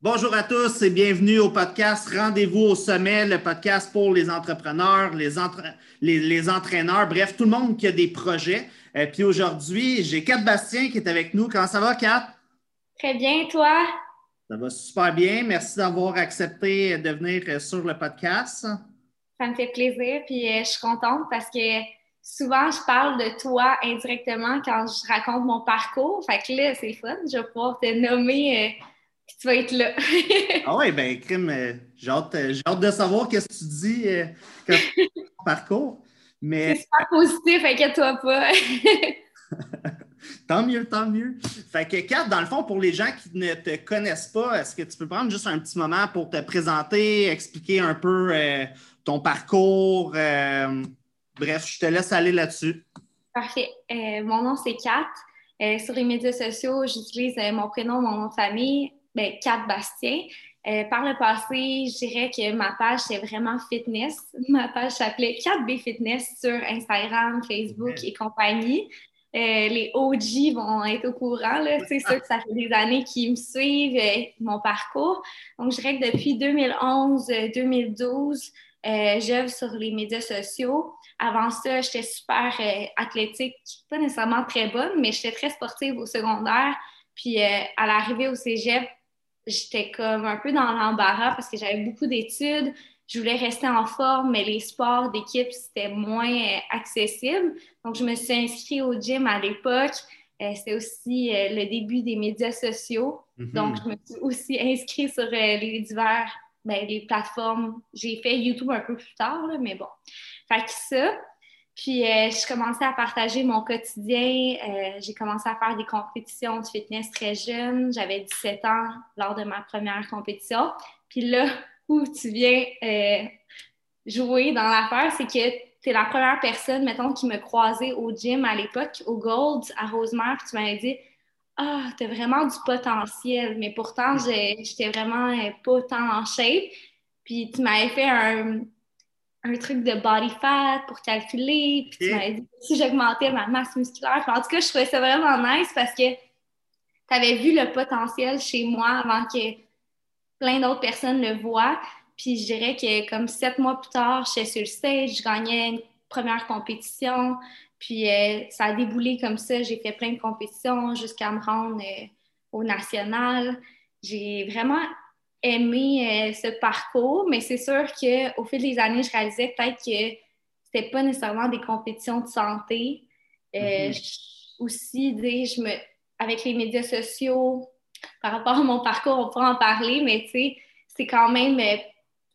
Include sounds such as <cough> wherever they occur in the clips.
Bonjour à tous et bienvenue au podcast Rendez-vous au sommet, le podcast pour les entrepreneurs, les, les, entraîneurs, bref, tout le monde qui a des projets. Et euh, puis aujourd'hui, j'ai Kat Bastien qui est avec nous. Comment ça va, Kat? Très bien, toi? Ça va super bien. Merci d'avoir accepté de venir euh, sur le podcast. Ça me fait plaisir, puis euh, je suis contente parce que souvent, je parle de toi indirectement quand je raconte mon parcours. Fait que là, c'est fun. Je vais pouvoir te nommer tu vas être là. <laughs> ah oui, ben, crime, euh, j'ai hâte, de savoir qu'est-ce que tu dis euh, quand tu ton parcours. Mais... C'est super positif, inquiète-toi pas. <laughs> tant mieux, tant mieux. Fait que, Kat, dans le fond, pour les gens qui ne te connaissent pas, est-ce que tu peux prendre juste un petit moment pour te présenter, expliquer un peu euh, ton parcours? bref, je te laisse aller là-dessus. Parfait. mon nom, c'est Kat. sur les médias sociaux, j'utilise mon prénom, mon nom de famille. Ben, Kat Bastien. Euh, par le passé, je dirais que ma page, c'est vraiment fitness. <laughs> Ma page s'appelait 4B Fitness sur Instagram, Facebook et compagnie. Euh, les OG vont être au courant. C'est sûr que ça fait des années qu'ils me suivent, euh, mon parcours. Donc, je dirais que depuis 2011-2012, j'œuvre sur les médias sociaux. Avant ça, j'étais super athlétique, pas nécessairement très bonne, mais j'étais très sportive au secondaire. Puis à l'arrivée au cégep, j'étais comme un peu dans l'embarras parce que j'avais beaucoup d'études. Je voulais rester en forme, mais les sports d'équipe, c'était moins euh, accessible. Donc, je me suis inscrite au gym à l'époque. Euh, c'était aussi euh, le début des médias sociaux. Mm-hmm. Donc, je me suis aussi inscrite sur les divers, ben, les plateformes. J'ai fait YouTube un peu plus tard, mais bon. Fait que ça, puis, euh, je commençais à partager mon quotidien. Euh, j'ai commencé à faire des compétitions de fitness très jeune. J'avais 17 ans lors de ma première compétition. Puis là où tu viens euh, jouer dans l'affaire, c'est que tu es la première personne, mettons, qui me croisait au gym à l'époque, au Gold, à Rosemère. Puis tu m'avais dit Ah, tu as vraiment du potentiel. Mais pourtant, j'étais vraiment pas tant en shape. Puis tu m'avais fait un un truc de body fat pour calculer. Puis tu m'avais dit si j'augmentais ma masse musculaire. en tout cas, je trouvais ça vraiment nice parce que tu avais vu le potentiel chez moi avant que plein d'autres personnes le voient. Puis je dirais que comme sept mois plus tard, j'étais sur le stage, je gagnais une première compétition. Puis euh, ça a déboulé comme ça. J'ai fait plein de compétitions jusqu'à me rendre euh, au national. J'ai vraiment aimé euh, ce parcours, mais c'est sûr qu'au fil des années, je réalisais peut-être que c'était pas nécessairement des compétitions de santé. Euh, mm-hmm. Aussi, je me, avec les médias sociaux, par rapport à mon parcours, on pourra en parler, mais tu sais, c'est quand même euh,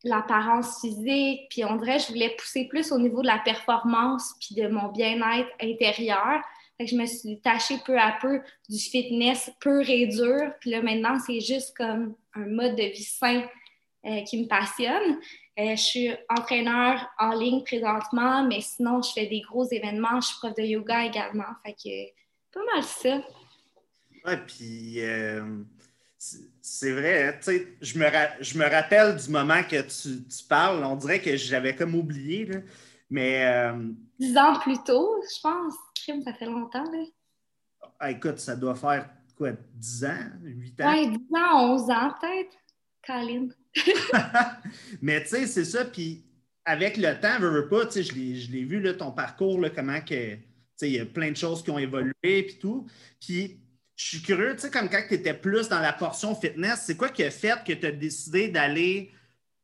l'apparence physique, puis on dirait que je voulais pousser plus au niveau de la performance puis de mon bien-être intérieur. Fait que je me suis détachée peu à peu du fitness pur et dur. Puis là, maintenant, c'est juste comme un mode de vie sain euh, qui me passionne. Euh, je suis entraîneur en ligne présentement, mais sinon, je fais des gros événements. Je suis prof de yoga également. Fait que pas mal ça. Ouais, puis euh, c'est vrai, hein, tu sais, je me, je me rappelle du moment que tu, tu parles. On dirait que j'avais comme oublié, là. mais. Dix ans plus tôt, je pense. Crime, ça fait longtemps, là. Ah, écoute, ça doit faire quoi, 10 ans, 8 ans? Oui, 10 ans, 11 ans peut-être. Colin. <laughs> Mais tu sais, c'est ça. Puis avec le temps, veux, veux pas, tu sais, je l'ai vu, là, ton parcours, là, comment que, tu sais, il y a plein de choses qui ont évolué, puis tout. Puis je suis curieux, tu sais, comme quand tu étais plus dans la portion fitness, c'est quoi qui a fait que tu as décidé d'aller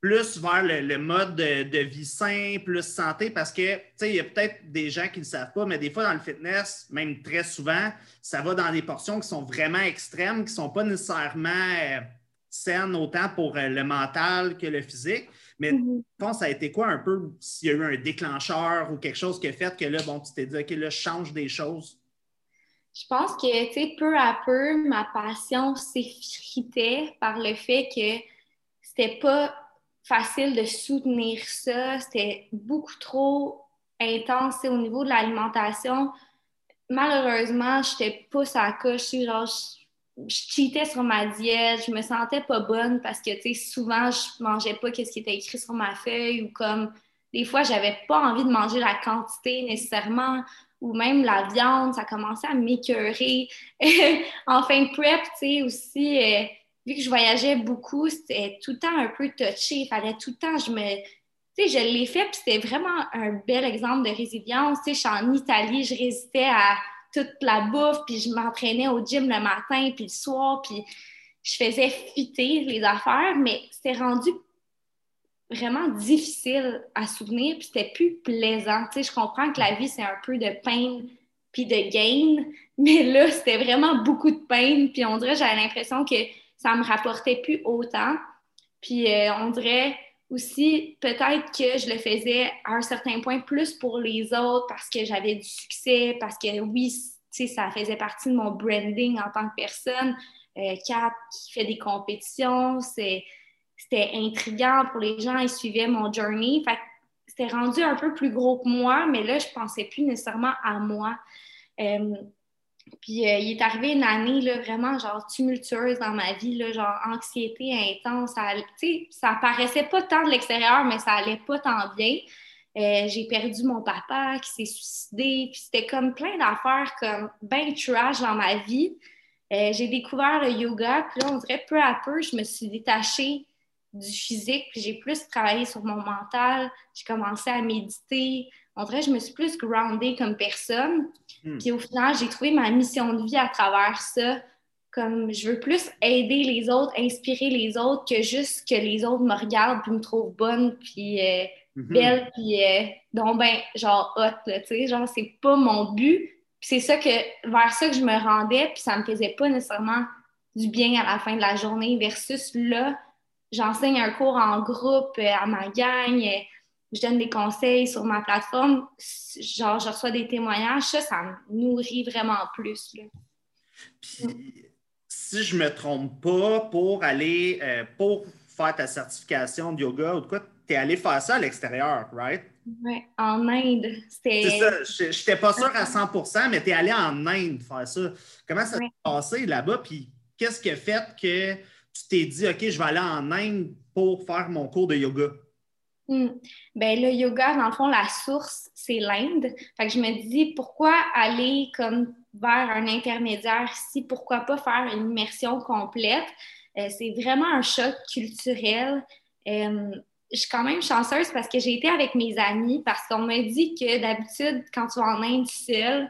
plus vers le, mode de, vie sain, plus santé, parce que, tu sais, il y a peut-être des gens qui ne le savent pas, mais des fois, dans le fitness, même très souvent, ça va dans des portions qui sont vraiment extrêmes, qui ne sont pas nécessairement euh, saines autant pour euh, le mental que le physique. Mais mm ça a été quoi un peu, s'il y a eu un déclencheur ou quelque chose qui a fait que là, bon, tu t'es dit, OK, là, je change des choses? Je pense que, tu sais, peu à peu, ma passion s'effritait par le fait que c'était pas facile de soutenir ça. C'était beaucoup trop intense au niveau de l'alimentation. Malheureusement, j'étais pas à coche. Genre, je, je cheatais sur ma diète. Je me sentais pas bonne parce que, souvent, je mangeais pas ce qui était écrit sur ma feuille ou comme des fois, j'avais pas envie de manger la quantité nécessairement ou même la viande, ça commençait à m'écœurer. <laughs> en fin de prep, tu sais, aussi, euh, vu que je voyageais beaucoup, c'était tout le temps un peu touché. Il fallait tout le temps, je me. Tu sais, je l'ai fait, puis c'était vraiment un bel exemple de résilience. Tu sais, je suis en Italie, je résistais à toute la bouffe, puis je m'entraînais au gym le matin, puis le soir, puis je faisais fitter les affaires, mais c'était rendu vraiment difficile à souvenir, puis c'était plus plaisant. Tu sais, je comprends que la vie, c'est un peu de pain puis de gain, <laughs> mais là, c'était vraiment beaucoup de peine, puis on dirait, j'avais l'impression que ça me rapportait plus autant. Puis euh, on dirait aussi, peut-être que je le faisais à un certain point plus pour les autres parce que j'avais du succès, parce que oui, ça faisait partie de mon branding en tant que personne. Euh, Kat qui fait des compétitions, c'était intriguant pour les gens, ils suivaient mon journey. Fait c'était rendu un peu plus gros que moi, mais là, je pensais plus nécessairement à moi. Euh, puis euh, il est arrivé une année là, vraiment genre tumultueuse dans ma vie, là, genre anxiété intense. Ça, ça paraissait pas tant de l'extérieur, mais ça allait pas tant bien. Euh, j'ai perdu mon papa qui s'est suicidé, puis c'était comme plein d'affaires comme ben trash dans ma vie. j'ai découvert le yoga, puis là, on dirait peu à peu, je me suis détachée du physique, puis j'ai plus travaillé sur mon mental, j'ai commencé à méditer. En vrai, je me suis plus groundée comme personne. Hmm. Puis au final, j'ai trouvé ma mission de vie à travers ça. Comme je veux plus aider les autres, inspirer les autres que juste que les autres me regardent puis me trouvent bonne puis euh, mhm. belle puis euh, donc ben genre hot tu sais genre c'est pas mon but puis c'est ça que vers ça que je me rendais puis ça me faisait pas nécessairement du bien à la fin de la journée versus là j'enseigne un cours en groupe euh, à ma gang, je donne des conseils sur ma plateforme, genre je reçois des témoignages, ça, ça me nourrit vraiment plus. Puis, si je me trompe pas, pour aller, euh, pour faire ta certification de yoga ou de quoi, tu es allé faire ça à l'extérieur, right? Oui, en Inde. C'est ça, je n'étais pas sûr à 100% mais tu es allé en Inde faire ça. Comment ça s'est passé là-bas? Puis qu'est-ce qui a fait que tu t'es dit, OK, je vais aller en Inde pour faire mon cours de yoga? Hmm. Ben, le yoga, dans le fond, la source, c'est l'Inde. Fait que je me dis, pourquoi aller comme vers un intermédiaire ici? Pourquoi pas faire une immersion complète? Euh, c'est vraiment un choc culturel. Euh, je suis quand même chanceuse parce que j'ai été avec mes amis parce qu'on m'a dit que d'habitude, quand tu vas en Inde seule,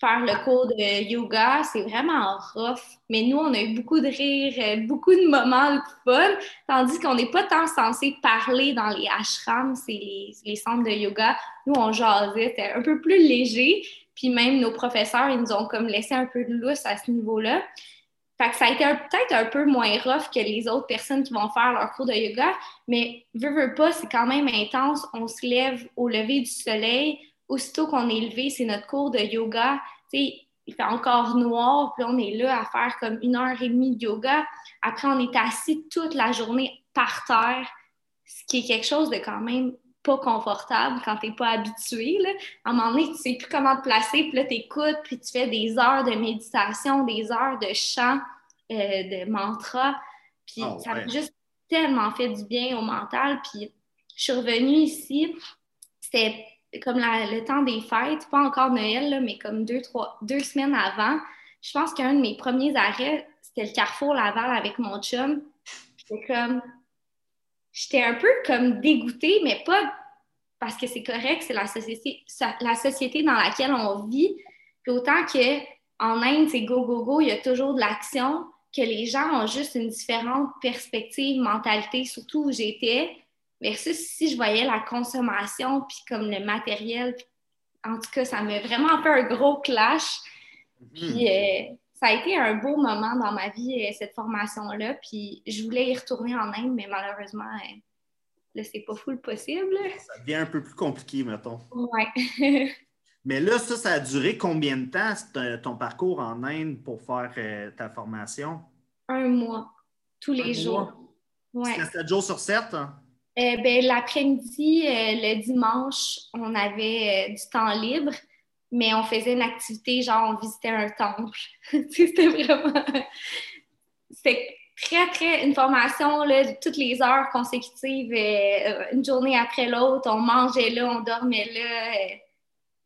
faire le cours de yoga, c'est vraiment rough. Mais nous, on a eu beaucoup de rire, euh, beaucoup de moments de fun, tandis qu'on n'est pas tant censé parler dans les ashrams, c'est les, centres de yoga. Nous, on jasait, c'était un peu plus léger. Puis même nos professeurs, ils nous ont comme laissé un peu de lousse à ce niveau-là. Fait que ça a été peut-être un peu moins rough que les autres personnes qui vont faire leur cours de yoga, mais veux, veux pas, c'est quand même intense. On se lève au lever du soleil, aussitôt qu'on est levé, c'est notre cours de yoga. sais, il fait encore noir, puis on est là à faire comme une heure et demie de yoga. Après, on est assis toute la journée par terre, ce qui est quelque chose de quand même pas confortable quand tu n'es pas habitué. Là. À un moment donné, tu ne sais plus comment te placer, puis là, tu écoutes, puis tu fais des heures de méditation, des heures de chant, euh, de mantra. Puis ah ça m'a juste tellement fait du bien au mental. Puis je suis revenue ici, c'était comme le temps des fêtes, pas encore Noël, mais comme deux, trois, deux semaines avant, je pense qu'un de mes premiers arrêts, c'était le Carrefour Laval avec mon chum. J'étais comme. J'étais un peu comme dégoûtée, mais pas parce que c'est correct, c'est la société, la société dans laquelle on vit. Puis autant qu'en Inde, c'est go, go, go, il y a toujours de l'action, que les gens ont juste une différente perspective, mentalité, surtout où j'étais. Versus si je voyais la consommation, puis comme le matériel, en tout cas, ça m'a vraiment fait un gros clash. Mhm. Puis euh, ça a été un beau moment dans ma vie, euh, cette formation-là. Puis je voulais y retourner en Inde, mais malheureusement, euh, là, c'est pas full possible. Ça devient un peu plus compliqué, mettons. Ouais. <laughs> mais là, ça, ça a duré combien de temps, ton parcours en Inde pour faire ta formation? Un mois, tous les jours. Ouais. C'était 7 jours sur 7? Euh, ben, L'après-midi, euh, le dimanche, on avait euh, du temps libre, mais on faisait une activité, genre on visitait un temple. <laughs> C'était vraiment. <laughs> C'était très, très. Une formation, là, toutes les heures consécutives, une journée après l'autre, on mangeait là, on dormait là.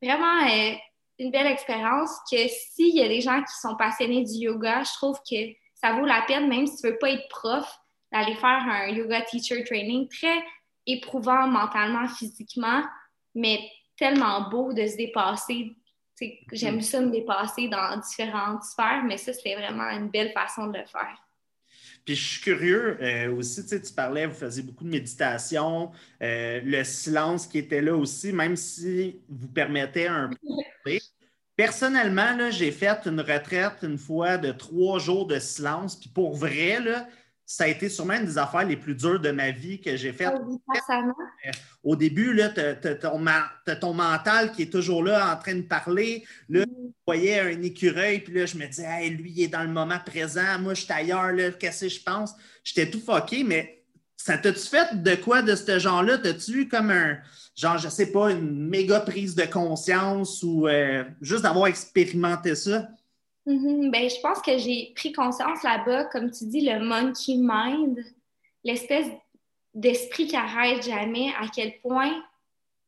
vraiment une belle expérience que s'il y a des gens qui sont passionnés du yoga, je trouve que ça vaut la peine, même si tu veux pas être prof, d'aller faire un yoga teacher training très éprouvant mentalement, physiquement, mais tellement beau de se dépasser. J'aime ça me dépasser dans différentes sphères, mais ça, c'était vraiment une belle façon de le faire. Puis je suis curieux euh, aussi, tu parlais, vous faisiez beaucoup de méditation, euh, le silence qui était là aussi, même si vous permettez un peu. <laughs> Personnellement, j'ai fait une retraite une fois de trois jours de silence, puis pour vrai, là, ça a été sûrement une des affaires les plus dures de ma vie que j'ai faites. Au début, tu as, ton mental qui est toujours là en train de parler. Là, je voyais un écureuil, puis là, je me disais, hey, lui, il est dans le moment présent. Moi, je suis ailleurs, qu'est-ce que je pense? J'étais tout fucké, mais ça t'a-tu fait de quoi de ce genre-là? T'as-tu eu comme un, genre, je sais pas, une méga prise de conscience ou euh, juste d'avoir expérimenté ça? Mm-hmm. ben, je pense que j'ai pris conscience là-bas, comme tu dis, le monkey mind, l'espèce d'esprit qui arrête jamais, à quel point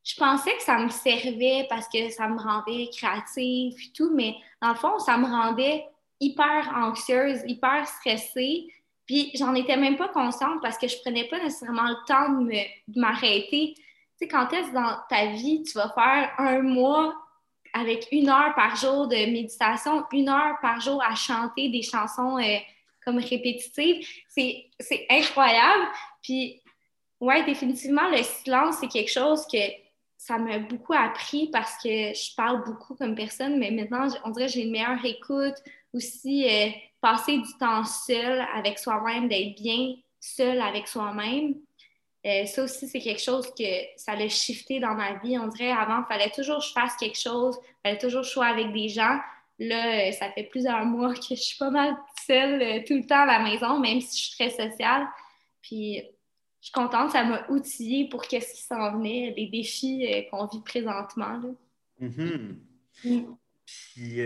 je pensais que ça me servait parce que ça me rendait créative et tout, mais dans le fond, ça me rendait hyper anxieuse, hyper stressée. Puis j'en étais même pas consciente parce que je prenais pas nécessairement le temps de m'arrêter. Tu sais, quand est-ce dans ta vie tu vas faire un mois avec une heure par jour de méditation, une heure par jour à chanter des chansons euh, comme répétitives. C'est incroyable. Puis, ouais, définitivement, le silence, c'est quelque chose que ça m'a beaucoup appris parce que je parle beaucoup comme personne, mais maintenant, on dirait que j'ai une meilleure écoute. Aussi, euh, passer du temps seul avec soi-même, d'être bien seul avec soi-même. Euh, ça aussi, c'est quelque chose que ça a shifté dans ma vie. On dirait avant, il fallait toujours que je fasse quelque chose, il fallait toujours que je sois avec des gens. Là, euh, ça fait plusieurs mois que je suis pas mal seule euh, tout le temps à la maison, même si je suis très sociale. Puis, je suis contente, ça m'a outillée pour qu'est-ce qui s'en venait, les défis qu'on vit présentement. Mm-hmm. Mm. Puis,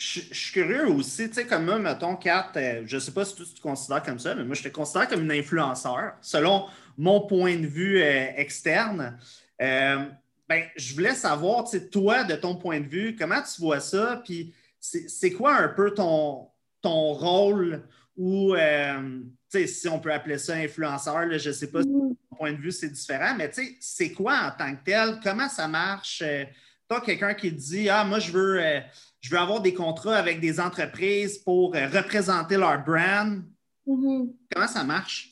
je, suis curieux aussi, tu sais, comme moi, mettons, Kat, je ne sais pas si tu te considères comme ça, mais moi, je te considère comme une influenceur. Selon mon point de vue euh, externe. Euh, ben, je voulais savoir, toi, de ton point de vue, comment tu vois ça? Puis c'est quoi un peu ton, ton rôle ou, euh, si on peut appeler ça influenceur, je ne sais pas si mm. ton point de vue c'est différent, mais c'est quoi en tant que tel? Comment ça marche? Toi, quelqu'un qui dit Ah, moi, je veux, je veux avoir des contrats avec des entreprises pour représenter leur brand. Mm-hmm. Comment ça marche?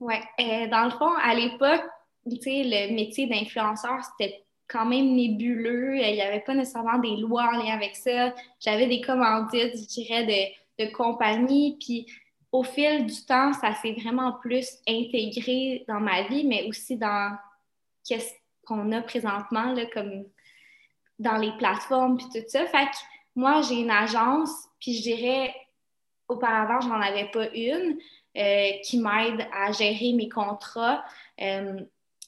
Oui. Euh, dans le fond, à l'époque, le métier d'influenceur, c'était quand même nébuleux. Il n'y avait pas nécessairement des lois en lien avec ça. J'avais des commandites, je dirais, de, de compagnie. Puis au fil du temps, ça s'est vraiment plus intégré dans ma vie, mais aussi dans qu'est-ce qu'on a présentement, là, comme dans les plateformes, puis tout ça. Fait moi, j'ai une agence, puis je dirais, auparavant, je n'en avais pas une. Euh, qui m'aide à gérer mes contrats. Euh,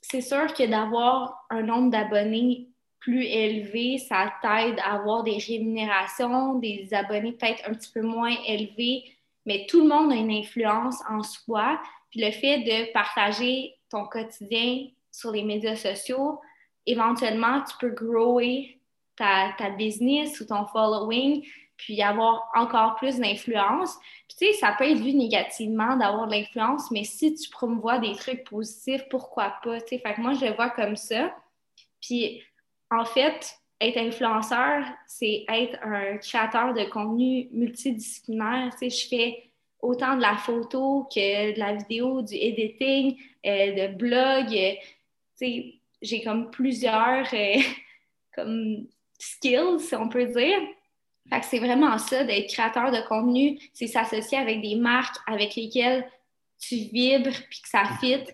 c'est sûr que d'avoir un nombre d'abonnés plus élevé, ça t'aide à avoir des rémunérations, des abonnés peut-être un petit peu moins élevés, mais tout le monde a une influence en soi. Puis le fait de partager ton quotidien sur les médias sociaux, éventuellement, tu peux grower ta, ta business ou ton following puis avoir encore plus d'influence. Puis tu sais, ça peut être vu négativement d'avoir de l'influence, mais si tu promouvois des trucs positifs, pourquoi pas? Tu sais, fait que moi, je le vois comme ça. Puis en fait, être influenceur, c'est être un créateur de contenu multidisciplinaire. Tu sais, je fais autant de la photo que de la vidéo, du editing, euh, de blog. Euh, tu sais, j'ai comme plusieurs euh, <laughs> comme skills, si on peut dire. Fait que c'est vraiment ça, d'être créateur de contenu, c'est s'associer avec des marques avec lesquelles tu vibres puis que ça fit,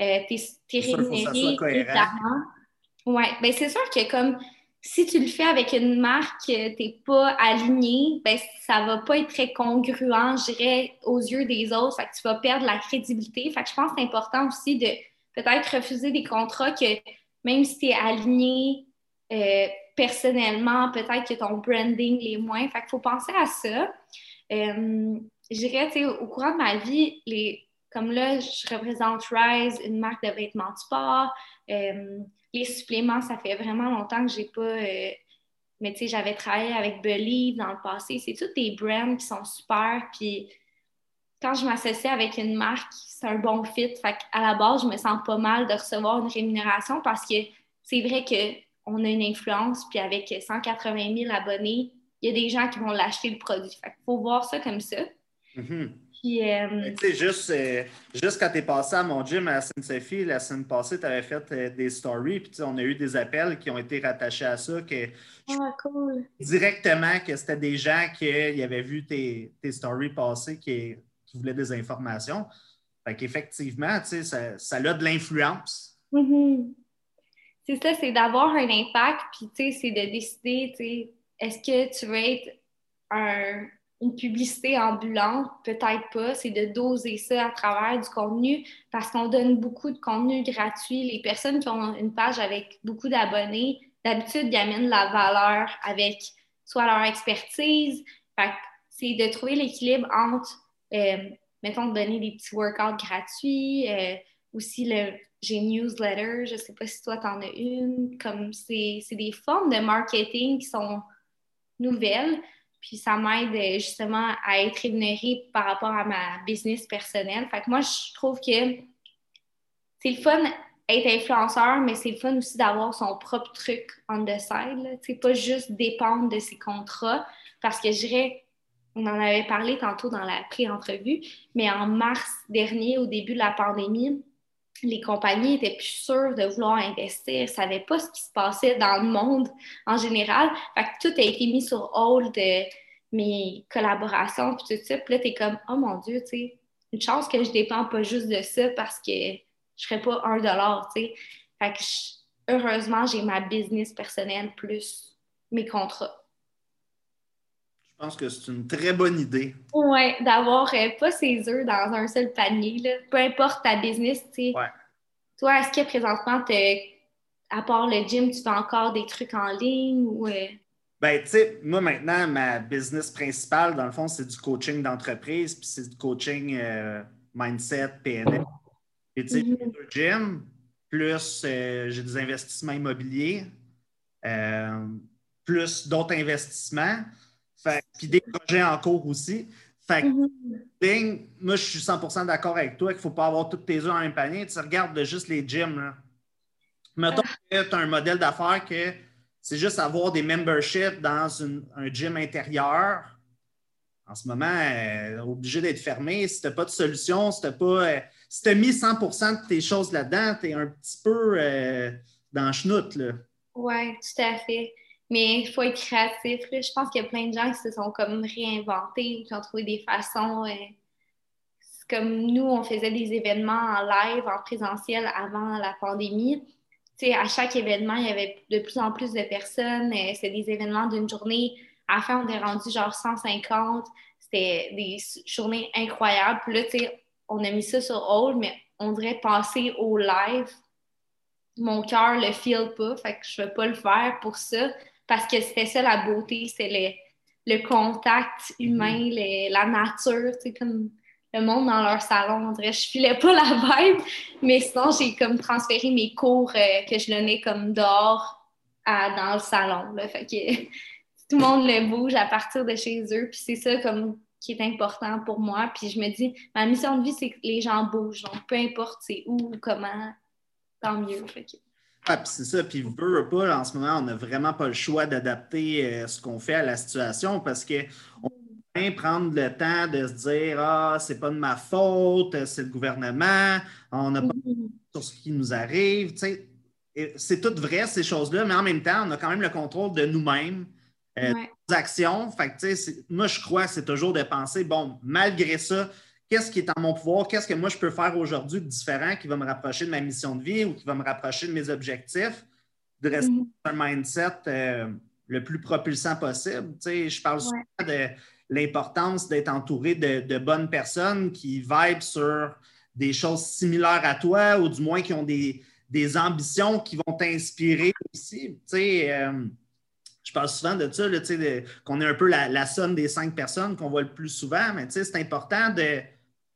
euh, t'es rémunéré évidemment. Ouais, ben c'est sûr que comme si tu le fais avec une marque, t'es pas aligné, ben ça va pas être très congruent, je dirais, aux yeux des autres. Fait que tu vas perdre la crédibilité. Fait que je pense que c'est important aussi de peut-être refuser des contrats que même si tu es aligné, euh, personnellement, peut-être que ton branding les moins. Fait qu'il faut penser à ça. Euh, je dirais, au courant de ma vie, les, comme là, je représente Rise, une marque de vêtements de sport. Euh, les suppléments, ça fait vraiment longtemps que j'ai pas euh, mais tu sais, j'avais travaillé avec Believe dans le passé. C'est tous des brands qui sont super. Puis quand je m'associe avec une marque, c'est un bon fit. Fait à la base, je me sens pas mal de recevoir une rémunération parce que c'est vrai qu'on a une influence. Puis avec 180 000 abonnés, il y a des gens qui vont l'acheter le produit. Fait faut voir ça comme ça. Mm-hmm. Puis, euh, tu sais, juste, euh, juste quand tu es passé à mon gym à Sainte-Sophie, la semaine passée, tu avais fait euh, des stories, puis on a eu des appels qui ont été rattachés à ça. Que ah, cool. Directement, que c'était des gens qui avaient vu tes, tes stories passer, qui, qui, voulaient des informations. Fait qu'effectivement, tu sais, ça, ça, a de l'influence. Mm-hmm. C'est ça, c'est d'avoir un impact, puis tu sais, c'est de décider, tu sais, est-ce que tu veux être un une publicité ambulante, peut-être pas, c'est de doser ça à travers du contenu parce qu'on donne beaucoup de contenu gratuit. Les personnes qui ont une page avec beaucoup d'abonnés, d'habitude, ils amènent la valeur avec soit leur expertise. c'est de trouver l'équilibre entre, euh, mettons, donner des petits workouts gratuits, euh, aussi le j'ai newsletter, je sais pas si toi t'en as une, comme c'est des formes de marketing qui sont nouvelles puis ça m'aide euh, justement à être rémunérée par rapport à ma business personnelle. Fait que moi, je trouve que c'est le fun être influenceur, mais c'est le fun aussi d'avoir son propre truc on the side. C'est pas juste dépendre de ses contrats. Parce que je dirais, on en avait parlé tantôt dans la pré-entrevue, mais en mars dernier, au début de la pandémie, les compagnies étaient plus sûres de vouloir investir, ne savaient pas ce qui se passait dans le monde en général. Fait que tout a été mis sur hold de mes collaborations, puis tout ça. Puis là, es comme, oh mon Dieu, tu sais, une chance que je dépends pas juste de ça parce que je serais pas un dollar, tu sais. Fait que heureusement, j'ai ma business personnelle plus mes contrats. Je pense que c'est une très bonne idée. Oui, d'avoir euh, pas ses œufs dans un seul panier. Là. Peu importe ta business, tu sais. Toi, est-ce que présentement, à part le gym, tu fais encore des trucs en ligne ou. Euh? Ben, tu sais, moi maintenant, ma business principale, dans le fond, c'est du coaching d'entreprise, puis c'est du coaching euh, mindset, PNL. Et tu sais, mm le gym, plus j'ai des investissements immobiliers, plus d'autres investissements. Puis des projets en cours aussi. Fait que, mm-hmm. moi, je suis 100% d'accord avec toi qu'il ne faut pas avoir toutes tes œufs en même panier. Tu regardes juste les gyms. Là. Mettons ah. que tu as un modèle d'affaires que c'est juste avoir des memberships dans un gym intérieur. En ce moment, euh, obligé d'être fermé. Si tu n'as pas de solution, si tu pas. Euh, si as mis 100% de tes choses là-dedans, tu es un petit peu euh, dans le chenoute. Oui, tout à fait. Mais il faut être créatif. Je pense qu'il y a plein de gens qui se sont comme réinventés, qui ont trouvé des façons. Euh, comme nous, on faisait des événements en live, en présentiel avant la pandémie. sais, à chaque événement, il y avait de plus en plus de personnes. Euh, C'était des événements d'une journée. À la fin, on est rendu genre 150. C'était des journées incroyables. Puis là, on a mis ça sur hold, mais on dirait passer au live. Mon cœur le file pas, fait que je vais pas le faire pour ça parce que c'était ça la beauté, c'est le, le, contact humain, mhm. la nature, tu sais, comme le monde dans leur salon. On dirait, je filais pas la vibe, mais sinon, j'ai comme transféré mes cours euh, que je donnais comme dehors à, dans le salon. Là. Fait que <laughs> tout le monde le bouge à partir de chez eux, puis c'est ça comme qui est important pour moi. Puis je me dis, ma mission de vie, c'est que les gens bougent. Donc, peu importe c'est où ou comment, tant mieux. Fait que... Ah, c'est ça. Puis, veut pas, en ce moment, on n'a vraiment pas le choix d'adapter euh, ce qu'on fait à la situation parce qu'on peut prendre le temps de se dire Ah, c'est pas de ma faute, c'est le gouvernement, on n'a pas mm-hmm. sur ce qui nous arrive. C'est tout vrai, ces choses-là, mais en même temps, on a quand même le contrôle de nous-mêmes, euh, nos actions. Fait que, moi, je crois que c'est toujours de penser bon, malgré ça, qu'est-ce qui est en mon pouvoir, qu'est-ce que moi je peux faire aujourd'hui de différent qui va me rapprocher de ma mission de vie ou qui va me rapprocher de mes objectifs, de rester dans un mindset euh, le plus propulsant possible. Tu sais, je parle souvent de l'importance d'être entouré de, bonnes personnes qui vibent sur des choses similaires à toi ou du moins qui ont des, ambitions qui vont t'inspirer aussi. Tu sais, euh, je parle souvent de ça, qu'on est un peu la, la, somme des cinq personnes qu'on voit le plus souvent, mais c'est important de,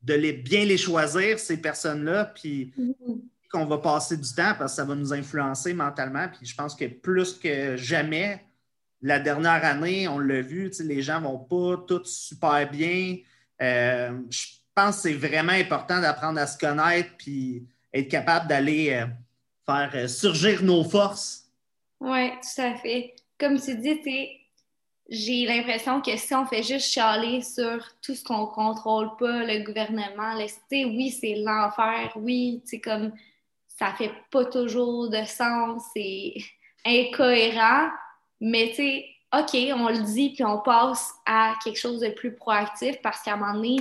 de les, bien les choisir, ces personnes-là, puis mm-hmm. qu'on va passer du temps parce que ça va nous influencer mentalement. Puis je pense que plus que jamais, la dernière année, on l'a vu, les gens ne vont pas tous super bien. Euh, je pense que c'est vraiment important d'apprendre à se connaître puis être capable d'aller euh, faire euh, surgir nos forces. Oui, tout à fait. Comme tu dis, j'ai l'impression que si on fait juste chialer sur tout ce qu'on contrôle pas, le gouvernement, oui, c'est l'enfer, oui, comme ça fait pas toujours de sens, c'est <laughs> incohérent, mais tu sais, OK, on le dit, puis on passe à quelque chose de plus proactif parce qu'à un moment donné,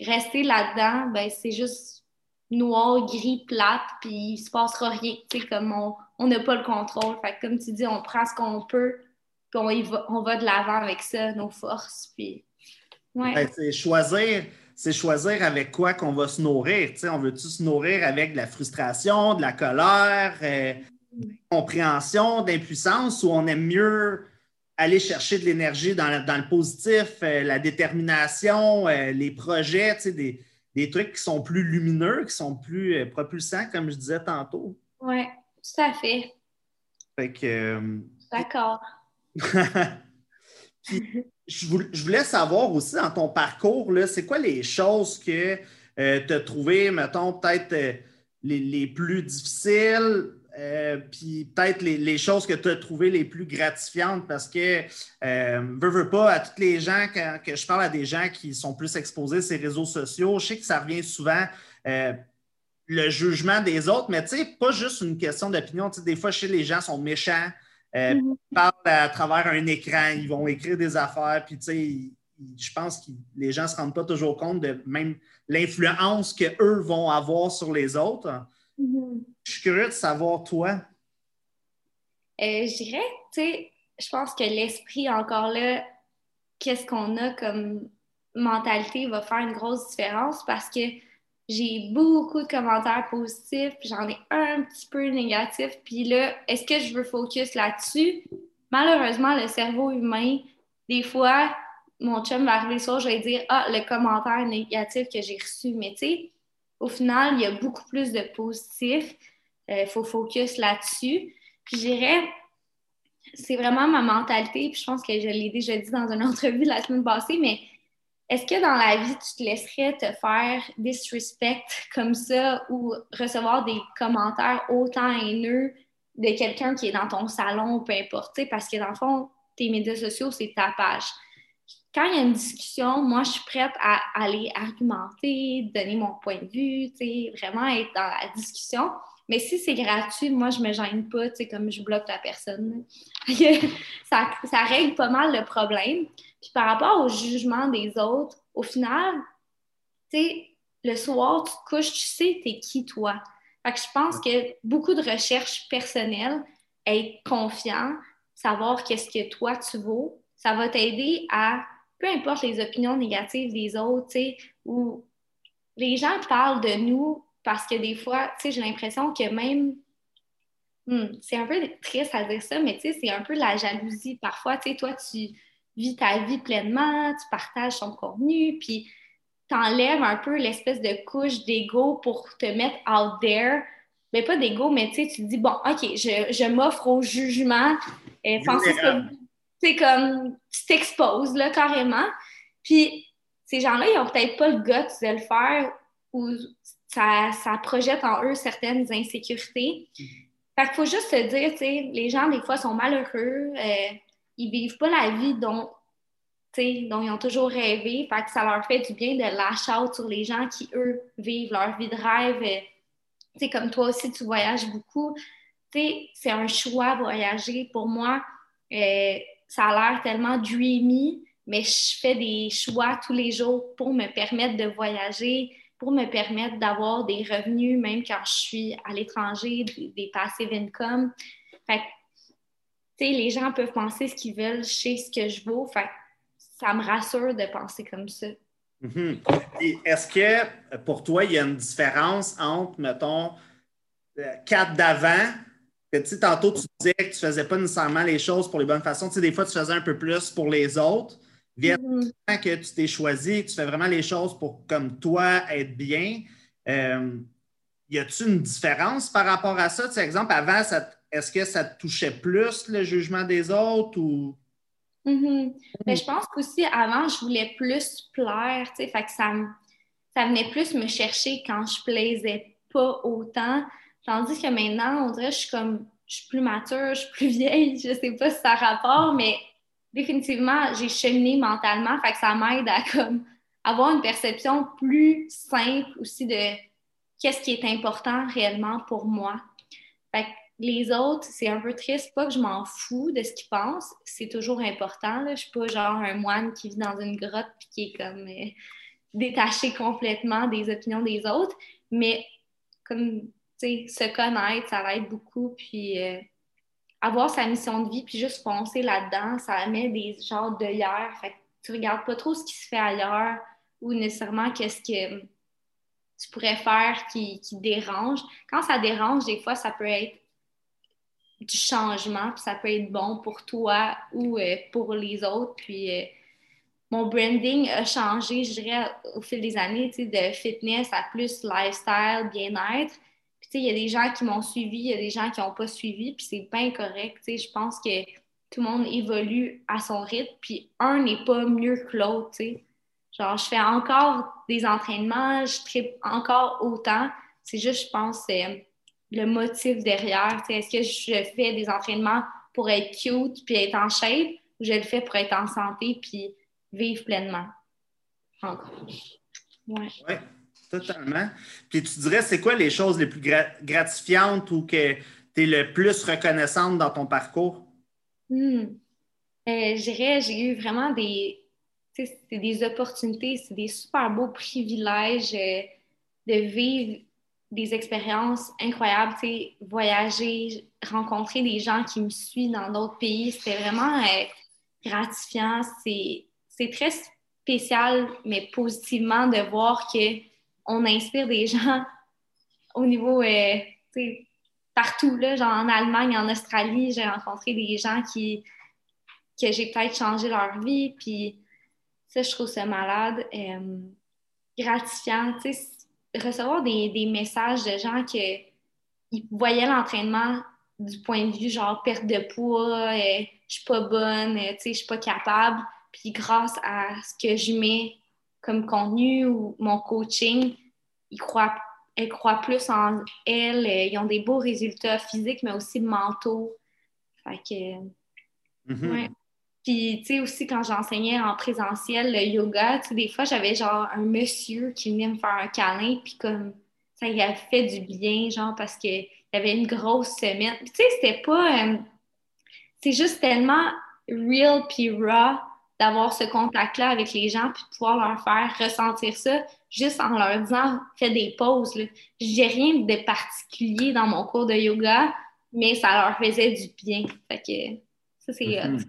rester là-dedans, ben, c'est juste noir, gris, plate, puis il se passera rien. Tu sais, comme on n'a pas le contrôle. Fait comme tu dis, on prend ce qu'on peut, puis on, va, on va de l'avant avec ça, nos forces. Puis, ouais. Ben, c'est choisir c'est choisir avec quoi qu'on va se nourrir. Tu sais, on veut-tu se nourrir avec de la frustration, de la colère, euh, de l'incompréhension, d'impuissance, ou on aime mieux aller chercher de l'énergie dans, le positif, euh, la détermination, euh, les projets, des, des, trucs qui sont plus lumineux, qui sont plus propulsants, comme je disais tantôt. Oui, tout à fait. Fait que. D'accord. <laughs> je, voulais savoir aussi dans ton parcours, c'est quoi les choses que euh, tu as trouvées, mettons, peut-être euh, les, plus difficiles, euh, puis peut-être les, choses que tu as trouvées les plus gratifiantes parce que, veux, veux pas, à tous les gens, quand que je parle à des gens qui sont plus exposés à ces réseaux sociaux, je sais que ça revient souvent le jugement des autres, mais tu sais, pas juste une question d'opinion. Des fois, chez les gens sont méchants. Euh, mhm. Ils parlent à travers un écran, ils vont écrire des affaires, puis tu sais, je pense que les gens ne se rendent pas toujours compte de même l'influence qu'eux vont avoir sur les autres. Mhm. Je suis curieux de savoir, toi. Euh, je dirais, tu sais, je pense que l'esprit, encore là, qu'est-ce qu'on a comme mentalité va faire une grosse différence parce que j'ai beaucoup de commentaires positifs, j'en ai un petit peu négatifs. Puis là, est-ce que je veux focus là-dessus? Malheureusement, le cerveau humain, des fois, mon chum va arriver le soir, je vais dire Ah, le commentaire négatif que j'ai reçu. Mais tu sais, au final, il y a beaucoup plus de positifs. Il euh, faut focus là-dessus. Puis je dirais, c'est vraiment ma mentalité. Puis je pense que je l'ai déjà dit dans une <laughs> entrevue la semaine passée, mais est-ce que dans la vie, tu te laisserais te faire disrespect comme ça ou recevoir des commentaires autant haineux de quelqu'un qui est dans ton salon ou peu importe? Parce que dans le fond, tes médias sociaux, c'est ta page. Quand il y a une discussion, moi, je suis prête à aller argumenter, donner mon point de vue, vraiment être dans la discussion. Mais si c'est gratuit, moi, je me gêne pas, comme je bloque la personne. <laughs> ça règle pas mal le problème. Puis par rapport au jugement des autres, au final, tu sais, le soir, tu te couches, tu sais, t'es qui toi. Fait que je pense que beaucoup de recherches personnelles, être confiant, savoir qu'est-ce que toi tu vaux, ça va t'aider à, peu importe les opinions négatives des autres, tu sais, ou les gens parlent de nous parce que des fois, tu sais, j'ai l'impression que même, hmm, c'est un peu triste à dire ça, mais tu sais, c'est un peu la jalousie. Parfois, tu sais, toi, tu vis ta vie pleinement, tu partages ton contenu, puis t'enlèves un peu l'espèce de couche d'ego pour te mettre out there. Mais pas d'ego, mais tu sais, tu te dis, bon, OK, je, m'offre au jugement. Et c'est comme, tu t'exposes, là, carrément. Puis, ces gens-là, ils n'ont peut-être pas le goût de le faire ou ça, projette en eux certaines insécurités. Fait qu'il faut juste se dire, tu sais, les gens, des fois, sont malheureux, euh, ils vivent pas la vie dont, dont ils ont toujours rêvé. Fait que ça leur fait du bien de lâcher out sur les gens qui, eux, vivent leur vie de rêve. Euh, comme toi aussi, tu voyages beaucoup. C'est un choix voyager. Pour moi, euh, ça a l'air tellement dreamy, mais je fais des choix tous les jours pour me permettre de voyager, pour me permettre d'avoir des revenus, même quand je suis à l'étranger, des, passive income. Fait que, les gens peuvent penser ce qu'ils veulent, je sais ce que je vaux. Fait ça me rassure de penser comme ça. Mm-hmm. Est-ce que pour toi, il y a une différence entre, mettons, quatre d'avant, que tu sais, tantôt tu disais que tu ne faisais pas nécessairement les choses pour les bonnes façons. Tu sais, des fois, tu faisais un peu plus pour les autres. Mm que tu t'es choisi, que tu fais vraiment les choses pour, comme toi, être bien, euh, y a-t-il une différence par rapport à ça? Tu sais, exemple, avant, est-ce que ça te touchait plus le jugement des autres ou? Mm-hmm. Mais je pense qu'aussi, avant, je voulais plus plaire, tu sais, fait que ça, ça venait plus me chercher quand je plaisais pas autant. Tandis que maintenant, on dirait que je suis comme, je suis plus mature, je suis plus vieille, je sais pas si ça a rapport, mais définitivement, j'ai cheminé mentalement, fait que ça m'aide à comme avoir une perception plus simple aussi de qu'est-ce qui est important réellement pour moi. Fait que les autres, c'est un peu triste, pas que je m'en fous de ce qu'ils pensent, c'est toujours important. Là. Je suis pas genre un moine qui vit dans une grotte et qui est comme euh, détaché complètement des opinions des autres, mais comme, tu sais, se connaître, ça aide beaucoup, puis euh, avoir sa mission de vie, puis juste foncer là-dedans, ça met des genres d'œillères, fait que tu regardes pas trop ce qui se fait ailleurs ou nécessairement qu'est-ce que tu pourrais faire qui, qui dérange. Quand ça dérange, des fois, ça peut être du changement, puis ça peut être bon pour toi ou euh, pour les autres. Puis euh, mon branding a changé, je dirais, au fil des années, de fitness à plus lifestyle, bien-être. Puis il y a des gens qui m'ont suivi, il y a des gens qui n'ont pas suivi, puis c'est bien correct. Je pense que tout le monde évolue à son rythme, puis un n'est pas mieux que l'autre. Genre, je fais encore des entraînements, je tripe encore autant. C'est juste, je pense, c'est le motif derrière. Est-ce que je fais des entraînements pour être cute puis être en shape ou je le fais pour être en santé puis vivre pleinement? Encore. Oui, ouais, totalement. Puis tu dirais, c'est quoi les choses les plus gratifiantes ou que tu es le plus reconnaissante dans ton parcours? Hmm. Euh, je dirais, j'ai eu vraiment des, des opportunités, c'est des super beaux privilèges euh, de vivre des expériences incroyables, tu voyager, rencontrer des gens qui me suivent dans d'autres pays, c'était vraiment euh, gratifiant. C'est très spécial, mais positivement, de voir qu'on inspire des <laughs> gens au niveau, euh, partout, là, genre en Allemagne, en Australie, j'ai rencontré des gens qui, que j'ai peut-être changé leur vie, puis ça, je trouve ça malade, euh, gratifiant, tu sais, recevoir des, des, messages de gens qui voyaient l'entraînement du point de vue genre perte de poids, euh, je suis pas bonne, euh, je suis pas capable. Puis grâce à ce que je mets comme contenu ou mon coaching, ils croient, elles croient plus en elles. Euh, ils ont des beaux résultats physiques, mais aussi mentaux. Fait que, mm-hmm. ouais. Puis, tu sais, aussi, quand j'enseignais en présentiel le yoga, tu sais, des fois, j'avais genre un monsieur qui venait me faire un câlin, puis comme ça il a fait du bien, genre, parce qu'il y avait une grosse semaine. tu sais, c'était pas. Euh, c'est juste tellement real puis raw d'avoir ce contact-là avec les gens, puis de pouvoir leur faire ressentir ça juste en leur disant fais des pauses. J'ai rien de particulier dans mon cours de yoga, mais ça leur faisait du bien. Fait que ça, c'est. Mm-hmm.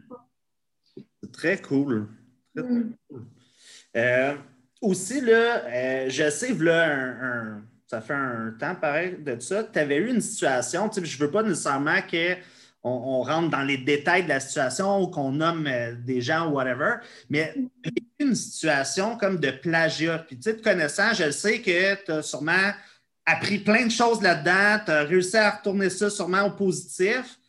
C'est très cool. Mm. Euh, aussi, là, euh, je sais, là, ça fait un temps pareil de ça, tu avais eu une situation, je ne veux pas nécessairement qu'on on rentre dans les détails de la situation ou qu'on nomme euh, des gens ou whatever, mais une situation comme de plagiat. Puis, tu sais, te connaissant, je sais que tu as sûrement appris plein de choses là-dedans, tu as réussi à retourner ça sûrement au positif.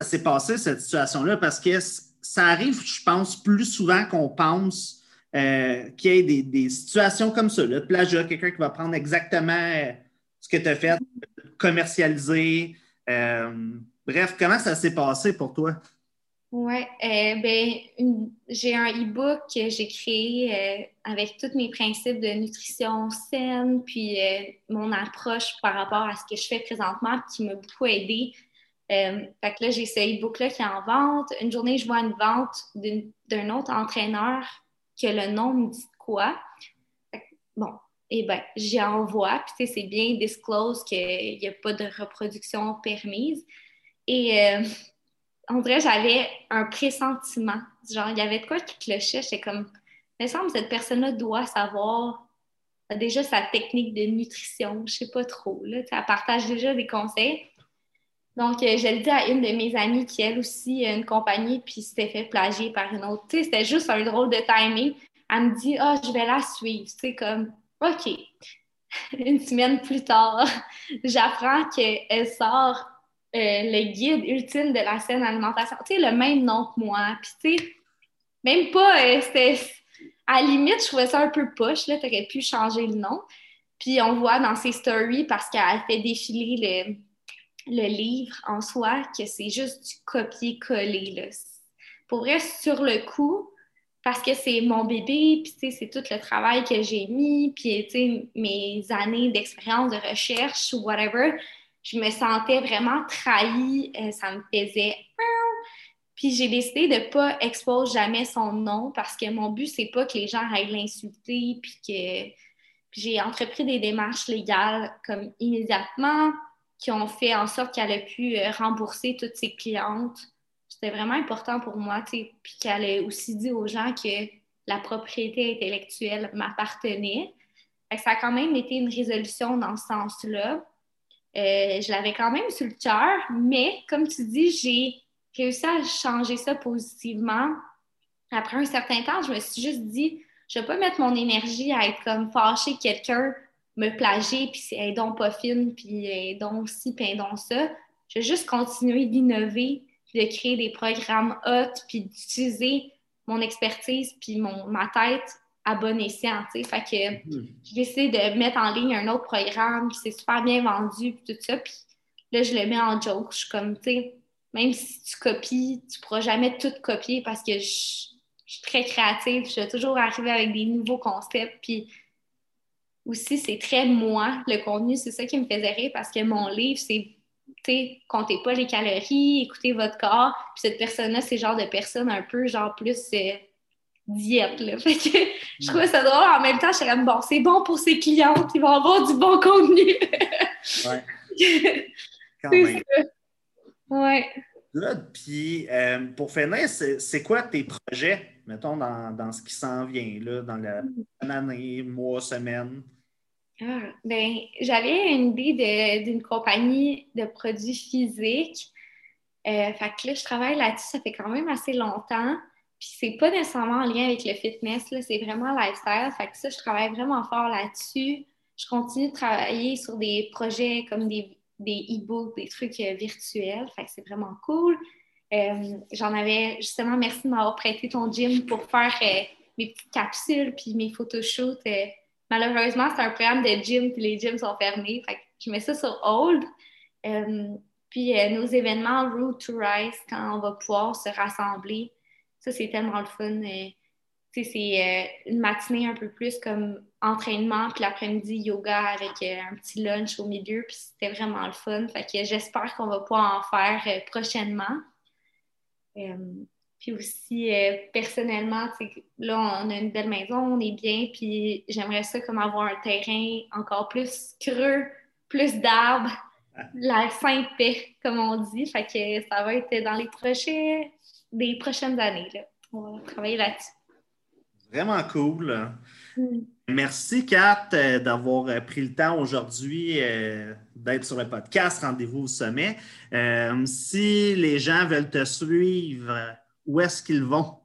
Ça s'est passé, cette situation-là, parce que ça arrive, je pense, plus souvent qu'on pense euh, qu'il y ait des, situations comme ça. Le plagiat, quelqu'un qui va prendre exactement euh, ce que tu as fait, commercialiser. Euh, bref, comment ça s'est passé pour toi? Oui, ben, j'ai un e-book que j'ai créé avec tous mes principes de nutrition saine, puis mon approche par rapport à ce que je fais présentement, qui m'a beaucoup aidé euh, fait que là, j'ai ce e-book-là qui est en vente. Une journée, je vois une vente d'un autre entraîneur que le nom me dit quoi. bon, eh bien, j'y envoie. Puis, c'est bien disclose qu'il n'y a pas de reproduction permise. Et euh, on j'avais un pressentiment. Genre, il y avait de quoi qui clochait. J'étais comme, il me semble cette personne-là doit savoir déjà sa technique de nutrition. Je sais pas trop. Là. Elle partage déjà des conseils. Donc, euh, je le dis à une de mes amies qui, elle aussi, a une compagnie, puis s'était fait plagier par une autre. Tu sais, c'était juste un drôle de timing. Elle me dit, ah, je vais la suivre. Tu sais, comme, OK. <laughs> une semaine plus tard, <laughs> j'apprends qu'elle sort le guide ultime de la scène alimentation. Tu sais, le même nom que moi. Puis, tu sais, même pas, c'était. À la limite, je trouvais ça un peu poche, là. T'aurais pu changer le nom. Puis, on voit dans ses stories, parce qu'elle fait défiler le le livre en soi, que c'est juste du copier-coller. Pour vrai, sur le coup, parce que c'est mon bébé, puis c'est tout le travail que j'ai mis, puis mes années d'expérience de recherche ou whatever, je me sentais vraiment trahie, euh, ça me faisait puis j'ai décidé de ne pas exposer jamais son nom parce que mon but, c'est pas que les gens aillent l'insulter, puis que j'ai entrepris des démarches légales comme immédiatement qui ont fait en sorte qu'elle a pu euh, rembourser toutes ses clientes. C'était vraiment important pour moi, puis qu'elle ait aussi dit aux gens que la propriété intellectuelle m'appartenait. Ça a quand même été une résolution dans ce sens-là. Euh, je l'avais quand même sur le cœur, mais comme tu dis, j'ai réussi à changer ça positivement. Après un certain temps, je me suis juste dit, je ne vais pas mettre mon énergie à être comme fâcher quelqu'un me plager, puis elle est donc pas fine, puis est donc ci, puis est donc ça. Je vais juste continuer d'innover, de créer des programmes hot, puis d'utiliser mon expertise, puis mon, ma tête à bon escient, tu sais. Fait que j'ai décidé de mettre en ligne un autre programme, puis c'est super bien vendu, puis tout ça, puis là, je le mets en joke. Je suis comme, tu sais, même si tu copies, tu pourras jamais tout copier parce que je, je suis très créative, je vais toujours arriver avec des nouveaux concepts, puis aussi, c'est très moi, le contenu, c'est ça qui me faisait rire parce que mon livre, c'est, tu sais, comptez pas les calories, écoutez votre corps. Puis cette personne-là, c'est genre de personne un peu, genre plus euh, diète, là. <laughs> Fait que je trouvais ça drôle. En même temps, je suis comme, bon, c'est bon pour ses clientes, ils vont avoir du bon contenu. <laughs> ouais. Quand même. Ouais. Là, puis euh, pour finir, c'est quoi tes projets, mettons, dans, dans ce qui s'en vient, là, dans la mm. année, mois, semaine? Ah, ben, j'avais une idée d'une compagnie de produits physiques. Euh, fait que là, je travaille là-dessus, ça fait quand même assez longtemps. Puis c'est pas nécessairement en lien avec le fitness, c'est vraiment lifestyle. Fait que ça, je travaille vraiment fort là-dessus. Je continue de travailler sur des projets comme des, des e-books, des trucs euh, virtuels. Fait que c'est vraiment cool. Euh, j'en avais justement, merci de m'avoir prêté ton gym pour faire mes petites capsules puis mes photoshoots Malheureusement, c'est un programme de gym, puis les gyms sont fermés. Fait que je mets ça sur hold. Euh, puis euh, nos événements Root to Rise, quand on va pouvoir se rassembler, ça, c'est tellement le fun. Euh, c'est une matinée un peu plus comme entraînement, puis l'après-midi, yoga avec un petit lunch au milieu, puis c'était vraiment le fun. Fait que j'espère qu'on va pouvoir en faire prochainement. Puis aussi, euh, personnellement, là, on a une belle maison, on est bien, puis j'aimerais ça comme avoir un terrain encore plus creux, plus d'arbres, la sainte paix, comme on dit. Fait que ça va être dans les prochains, des prochaines années. Là. On va travailler là-dessus. Vraiment cool. Mm. Merci, Kat, euh, d'avoir euh, pris le temps aujourd'hui d'être sur le podcast Rendez-vous au sommet. si les gens veulent te suivre, où est-ce qu'ils vont?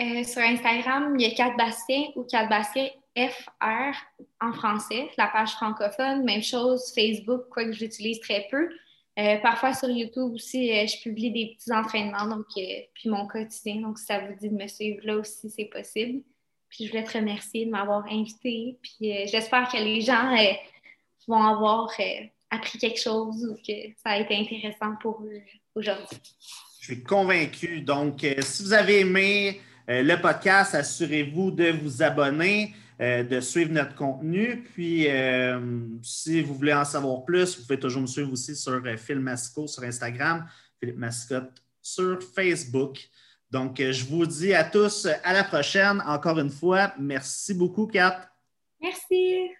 Euh, sur Instagram, il y a 4 Bastien ou 4 Bastien FR en français, la page francophone. Même chose, Facebook, quoique j'utilise très peu. Euh, parfois sur YouTube aussi, euh, je publie des petits entraînements, donc puis mon quotidien. Donc, si ça vous dit de me suivre là aussi, c'est possible. Puis je voulais te remercier de m'avoir invité. Puis j'espère que les gens vont avoir appris quelque chose ou que ça a été intéressant pour eux aujourd'hui. Je suis convaincu. Donc, euh, si vous avez aimé euh, le podcast, assurez-vous de vous abonner, euh, de suivre notre contenu. Puis, si vous voulez en savoir plus, vous pouvez toujours me suivre aussi sur Phil Masco sur Instagram, Philippe Mascotte sur Facebook. Donc, je vous dis à tous à la prochaine. Encore une fois, merci beaucoup, Kat. Merci.